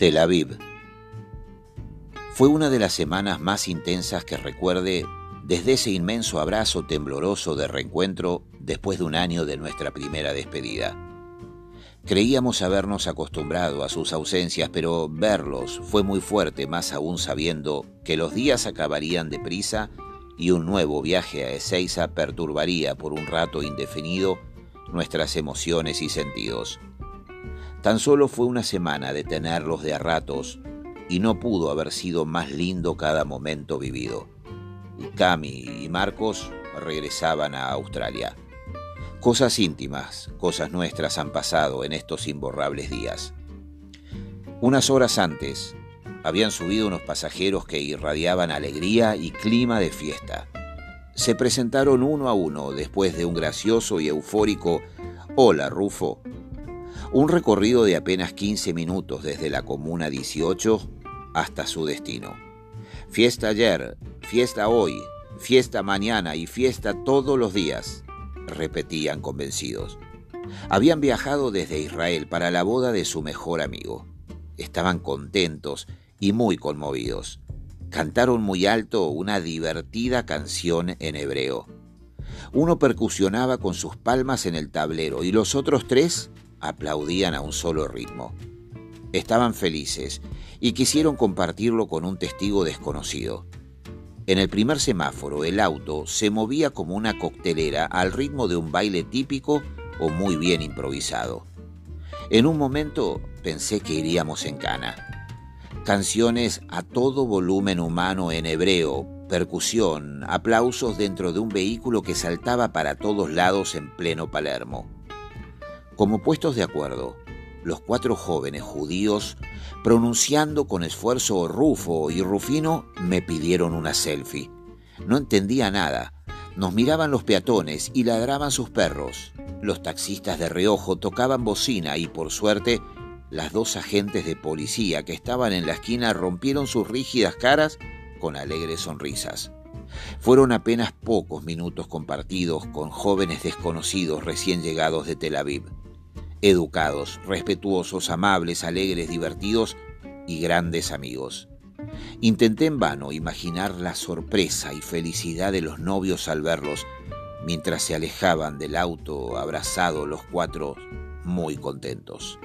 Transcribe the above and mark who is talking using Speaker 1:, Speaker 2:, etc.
Speaker 1: Tel Aviv. Fue una de las semanas más intensas que recuerde desde ese inmenso abrazo tembloroso de reencuentro después de un año de nuestra primera despedida. Creíamos habernos acostumbrado a sus ausencias, pero verlos fue muy fuerte, más aún sabiendo que los días acabarían deprisa y un nuevo viaje a Ezeiza perturbaría por un rato indefinido nuestras emociones y sentidos. Tan solo fue una semana de tenerlos de a ratos y no pudo haber sido más lindo cada momento vivido. Cami y Marcos regresaban a Australia. Cosas íntimas, cosas nuestras han pasado en estos imborrables días. Unas horas antes, habían subido unos pasajeros que irradiaban alegría y clima de fiesta. Se presentaron uno a uno después de un gracioso y eufórico Hola, Rufo, un recorrido de apenas 15 minutos desde la Comuna 18 hasta su destino. Fiesta ayer, fiesta hoy, fiesta mañana y fiesta todos los días, repetían convencidos. Habían viajado desde Israel para la boda de su mejor amigo. Estaban contentos y muy conmovidos. Cantaron muy alto una divertida canción en hebreo. Uno percusionaba con sus palmas en el tablero y los otros tres aplaudían a un solo ritmo. Estaban felices y quisieron compartirlo con un testigo desconocido. En el primer semáforo el auto se movía como una coctelera al ritmo de un baile típico o muy bien improvisado. En un momento pensé que iríamos en cana. Canciones a todo volumen humano en hebreo, percusión, aplausos dentro de un vehículo que saltaba para todos lados en pleno Palermo. Como puestos de acuerdo, los cuatro jóvenes judíos, pronunciando con esfuerzo Rufo y Rufino, me pidieron una selfie. No entendía nada. Nos miraban los peatones y ladraban sus perros. Los taxistas de reojo tocaban bocina y, por suerte, las dos agentes de policía que estaban en la esquina rompieron sus rígidas caras con alegres sonrisas. Fueron apenas pocos minutos compartidos con jóvenes desconocidos recién llegados de Tel Aviv educados, respetuosos, amables, alegres, divertidos y grandes amigos. Intenté en vano imaginar la sorpresa y felicidad de los novios al verlos mientras se alejaban del auto abrazados los cuatro muy contentos.